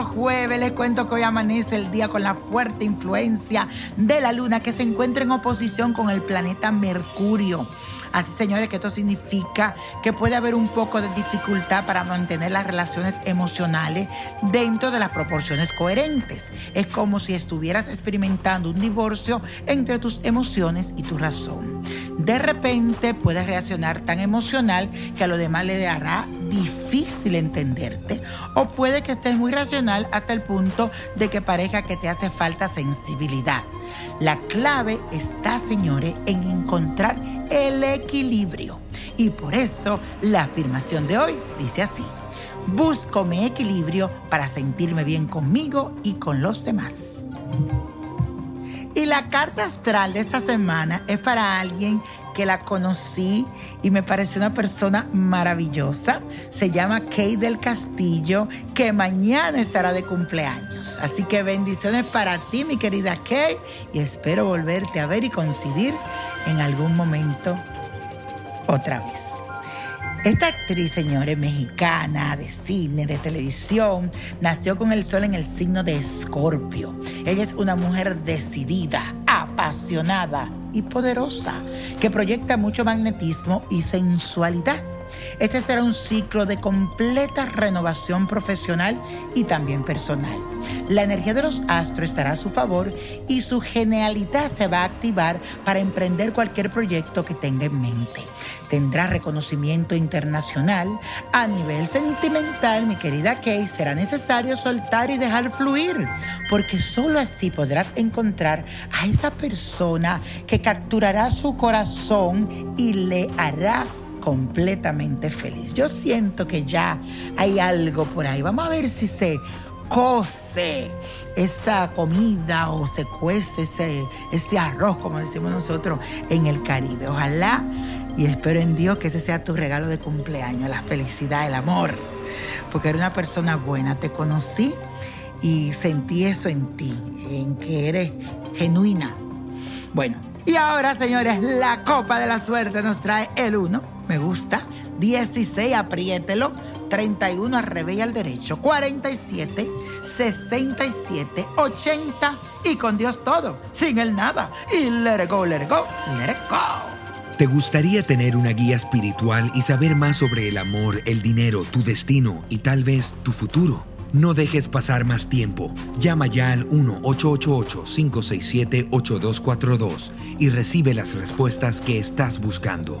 Jueves. Les cuento que hoy amanece el día con la fuerte influencia de la luna que se encuentra en oposición con el planeta Mercurio. Así, señores, que esto significa que puede haber un poco de dificultad para mantener las relaciones emocionales dentro de las proporciones coherentes. Es como si estuvieras experimentando un divorcio entre tus emociones y tu razón. De repente puedes reaccionar tan emocional que a lo demás le hará difícil entenderte o puede que estés muy racional hasta el punto de que parezca que te hace falta sensibilidad. La clave está, señores, en encontrar el equilibrio. Y por eso la afirmación de hoy dice así. Busco mi equilibrio para sentirme bien conmigo y con los demás. Y la carta astral de esta semana es para alguien que la conocí y me pareció una persona maravillosa. Se llama Kay del Castillo, que mañana estará de cumpleaños. Así que bendiciones para ti, mi querida Kay, y espero volverte a ver y coincidir en algún momento otra vez. Esta actriz, señores, mexicana, de cine, de televisión, nació con el sol en el signo de Escorpio. Ella es una mujer decidida, apasionada y poderosa, que proyecta mucho magnetismo y sensualidad. Este será un ciclo de completa renovación profesional y también personal. La energía de los astros estará a su favor y su genialidad se va a activar para emprender cualquier proyecto que tenga en mente. Tendrá reconocimiento internacional. A nivel sentimental, mi querida Kay, será necesario soltar y dejar fluir, porque solo así podrás encontrar a esa persona que capturará su corazón y le hará completamente feliz. Yo siento que ya hay algo por ahí. Vamos a ver si se cose esa comida o se cuece ese, ese arroz, como decimos nosotros, en el Caribe. Ojalá y espero en Dios que ese sea tu regalo de cumpleaños, la felicidad, el amor. Porque eres una persona buena. Te conocí y sentí eso en ti, en que eres genuina. Bueno, y ahora, señores, la copa de la suerte nos trae el 1, me gusta, 16, apriételo, 31 al revés al derecho, 47, 67, 80 y con Dios todo, sin el nada. Y let it go, let. ¿Te gustaría tener una guía espiritual y saber más sobre el amor, el dinero, tu destino y tal vez tu futuro? No dejes pasar más tiempo. Llama ya al 1-888-567-8242 y recibe las respuestas que estás buscando.